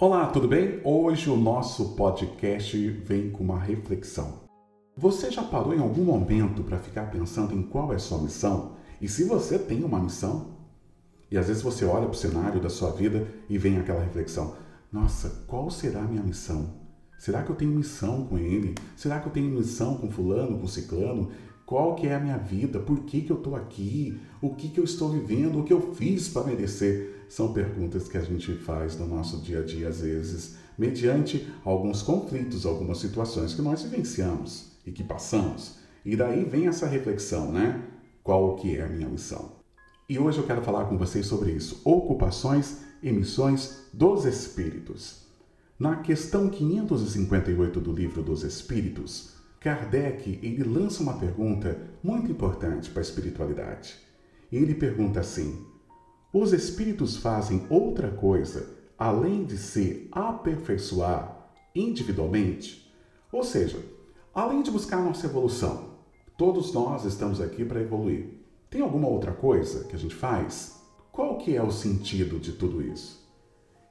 Olá, tudo bem? Hoje o nosso podcast vem com uma reflexão. Você já parou em algum momento para ficar pensando em qual é sua missão? E se você tem uma missão? E às vezes você olha para o cenário da sua vida e vem aquela reflexão: nossa, qual será a minha missão? Será que eu tenho missão com ele? Será que eu tenho missão com fulano, com ciclano? Qual que é a minha vida? Por que, que eu estou aqui? O que, que eu estou vivendo? O que eu fiz para merecer? São perguntas que a gente faz no nosso dia a dia, às vezes, mediante alguns conflitos, algumas situações que nós vivenciamos e que passamos. E daí vem essa reflexão, né? Qual que é a minha missão? E hoje eu quero falar com vocês sobre isso. Ocupações e missões dos Espíritos. Na questão 558 do Livro dos Espíritos, Kardec ele lança uma pergunta muito importante para a espiritualidade. Ele pergunta assim: os espíritos fazem outra coisa além de se aperfeiçoar individualmente? Ou seja, além de buscar nossa evolução, todos nós estamos aqui para evoluir. Tem alguma outra coisa que a gente faz? Qual que é o sentido de tudo isso?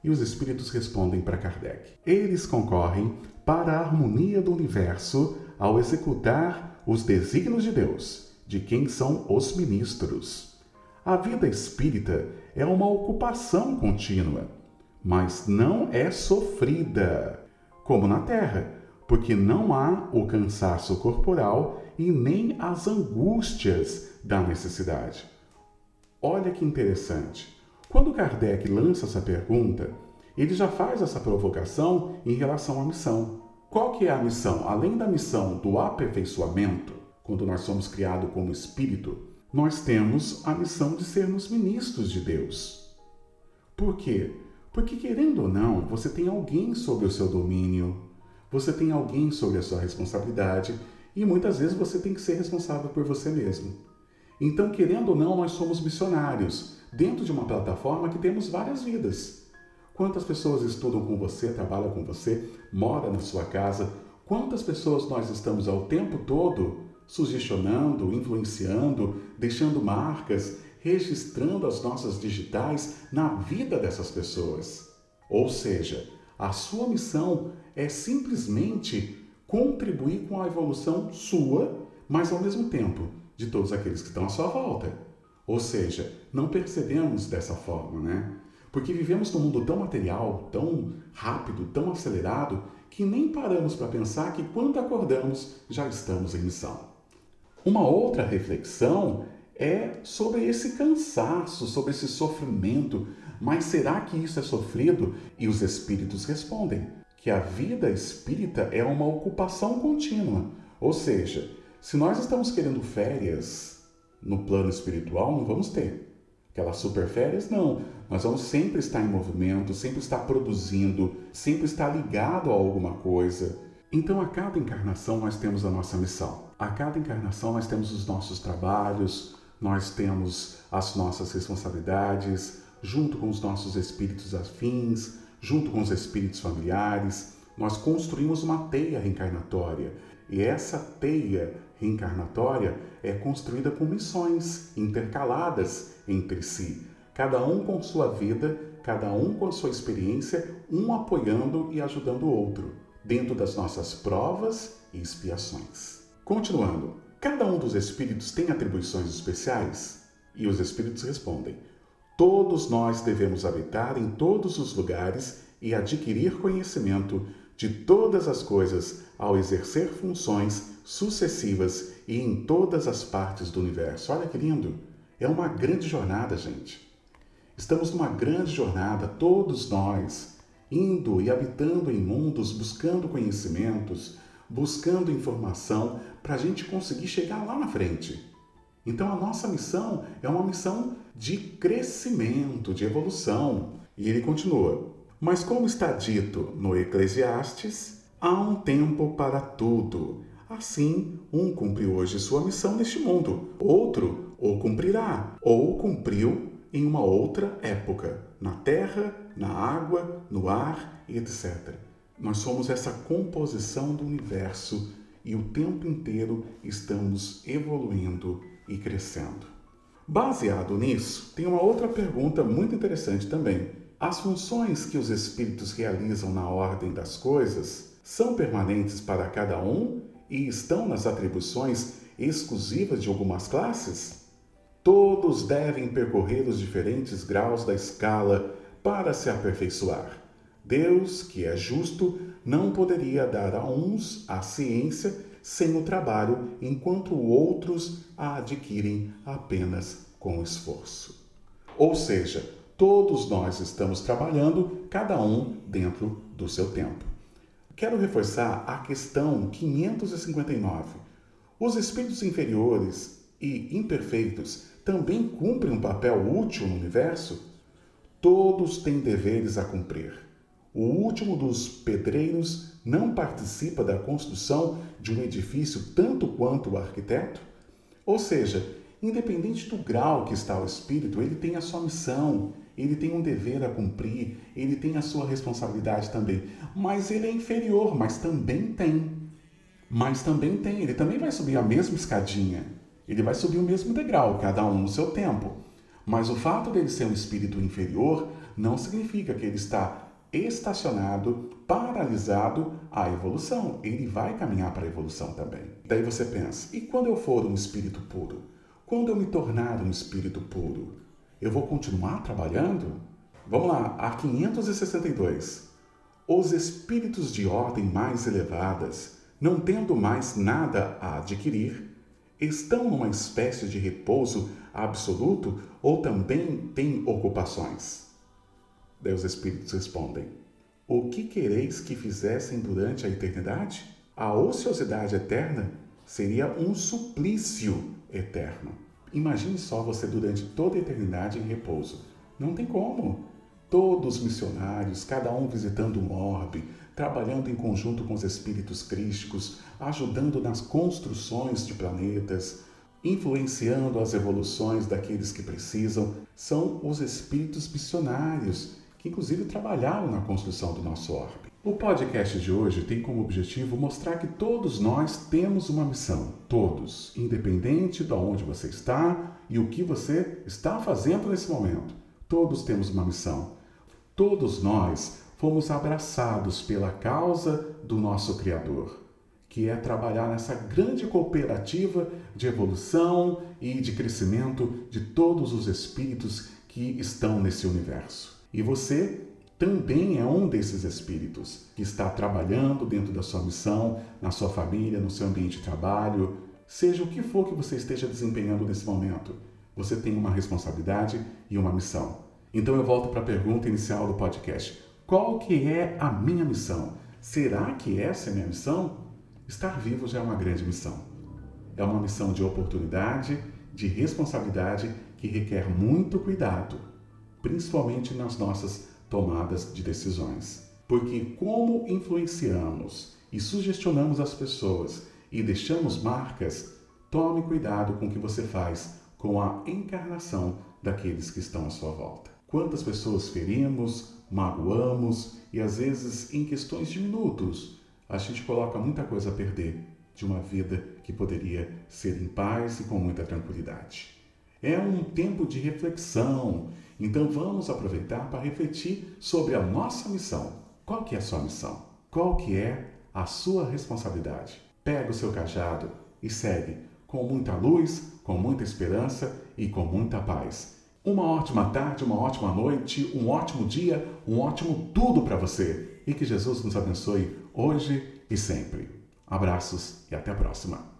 E os espíritos respondem para Kardec. Eles concorrem para a harmonia do universo ao executar os desígnios de Deus, de quem são os ministros. A vida espírita é uma ocupação contínua, mas não é sofrida, como na terra, porque não há o cansaço corporal e nem as angústias da necessidade. Olha que interessante. Quando Kardec lança essa pergunta, ele já faz essa provocação em relação à missão. Qual que é a missão? Além da missão do aperfeiçoamento, quando nós somos criados como espírito, nós temos a missão de sermos ministros de Deus. Por quê? Porque querendo ou não, você tem alguém sob o seu domínio, você tem alguém sob a sua responsabilidade e muitas vezes você tem que ser responsável por você mesmo. Então, querendo ou não, nós somos missionários dentro de uma plataforma que temos várias vidas. Quantas pessoas estudam com você, trabalham com você, moram na sua casa? Quantas pessoas nós estamos ao tempo todo sugestionando, influenciando, deixando marcas, registrando as nossas digitais na vida dessas pessoas? Ou seja, a sua missão é simplesmente contribuir com a evolução sua, mas ao mesmo tempo de todos aqueles que estão à sua volta. Ou seja, não percebemos dessa forma, né? Porque vivemos num mundo tão material, tão rápido, tão acelerado, que nem paramos para pensar que quando acordamos já estamos em missão. Uma outra reflexão é sobre esse cansaço, sobre esse sofrimento. Mas será que isso é sofrido? E os espíritos respondem que a vida espírita é uma ocupação contínua. Ou seja, se nós estamos querendo férias no plano espiritual, não vamos ter. Aquelas super férias, não. Nós vamos sempre estar em movimento, sempre estar produzindo, sempre estar ligado a alguma coisa. Então, a cada encarnação, nós temos a nossa missão. A cada encarnação, nós temos os nossos trabalhos, nós temos as nossas responsabilidades, junto com os nossos espíritos afins, junto com os espíritos familiares. Nós construímos uma teia reencarnatória. E essa teia reencarnatória é construída com missões intercaladas entre si, cada um com sua vida, cada um com sua experiência, um apoiando e ajudando o outro, dentro das nossas provas e expiações. Continuando, cada um dos espíritos tem atribuições especiais? E os espíritos respondem: Todos nós devemos habitar em todos os lugares e adquirir conhecimento de todas as coisas ao exercer funções sucessivas e em todas as partes do universo. Olha que lindo! É uma grande jornada, gente. Estamos numa grande jornada, todos nós, indo e habitando em mundos, buscando conhecimentos, buscando informação para a gente conseguir chegar lá na frente. Então a nossa missão é uma missão de crescimento, de evolução. E ele continua: Mas como está dito no Eclesiastes, há um tempo para tudo. Assim, um cumpriu hoje sua missão neste mundo, outro ou cumprirá, ou cumpriu em uma outra época, na terra, na água, no ar, etc. Nós somos essa composição do universo e o tempo inteiro estamos evoluindo e crescendo. Baseado nisso, tem uma outra pergunta muito interessante também, As funções que os espíritos realizam na ordem das coisas são permanentes para cada um e estão nas atribuições exclusivas de algumas classes? Todos devem percorrer os diferentes graus da escala para se aperfeiçoar. Deus, que é justo, não poderia dar a uns a ciência sem o trabalho, enquanto outros a adquirem apenas com esforço. Ou seja, todos nós estamos trabalhando, cada um dentro do seu tempo. Quero reforçar a questão 559. Os espíritos inferiores e imperfeitos também cumprem um papel útil no universo? Todos têm deveres a cumprir. O último dos pedreiros não participa da construção de um edifício tanto quanto o arquiteto? Ou seja, independente do grau que está o espírito, ele tem a sua missão, ele tem um dever a cumprir, ele tem a sua responsabilidade também. Mas ele é inferior, mas também tem. Mas também tem, ele também vai subir a mesma escadinha. Ele vai subir o mesmo degrau, cada um no seu tempo. Mas o fato dele ser um espírito inferior não significa que ele está estacionado, paralisado à evolução. Ele vai caminhar para a evolução também. Daí você pensa: e quando eu for um espírito puro? Quando eu me tornar um espírito puro, eu vou continuar trabalhando? Vamos lá, a 562. Os espíritos de ordem mais elevadas, não tendo mais nada a adquirir, estão numa espécie de repouso absoluto ou também têm ocupações? Daí os Espíritos respondem: O que quereis que fizessem durante a eternidade? A ociosidade eterna seria um suplício eterno. Imagine só você durante toda a eternidade em repouso. Não tem como. Todos missionários, cada um visitando um orbe, trabalhando em conjunto com os espíritos crísticos, ajudando nas construções de planetas, influenciando as evoluções daqueles que precisam, são os espíritos missionários, inclusive trabalharam na construção do nosso orbe. O podcast de hoje tem como objetivo mostrar que todos nós temos uma missão, todos, independente de onde você está e o que você está fazendo nesse momento. Todos temos uma missão. Todos nós fomos abraçados pela causa do nosso Criador, que é trabalhar nessa grande cooperativa de evolução e de crescimento de todos os espíritos que estão nesse universo. E você também é um desses espíritos que está trabalhando dentro da sua missão, na sua família, no seu ambiente de trabalho, seja o que for que você esteja desempenhando nesse momento. Você tem uma responsabilidade e uma missão. Então eu volto para a pergunta inicial do podcast. Qual que é a minha missão? Será que essa é a minha missão? Estar vivo já é uma grande missão. É uma missão de oportunidade, de responsabilidade que requer muito cuidado, principalmente nas nossas tomadas de decisões. Porque como influenciamos e sugestionamos as pessoas e deixamos marcas, tome cuidado com o que você faz com a encarnação daqueles que estão à sua volta. Quantas pessoas ferimos, magoamos e às vezes em questões de minutos a gente coloca muita coisa a perder de uma vida que poderia ser em paz e com muita tranquilidade. É um tempo de reflexão, então vamos aproveitar para refletir sobre a nossa missão. Qual que é a sua missão? Qual que é a sua responsabilidade? Pega o seu cajado e segue com muita luz, com muita esperança e com muita paz uma ótima tarde, uma ótima noite, um ótimo dia, um ótimo tudo para você. E que Jesus nos abençoe hoje e sempre. Abraços e até a próxima.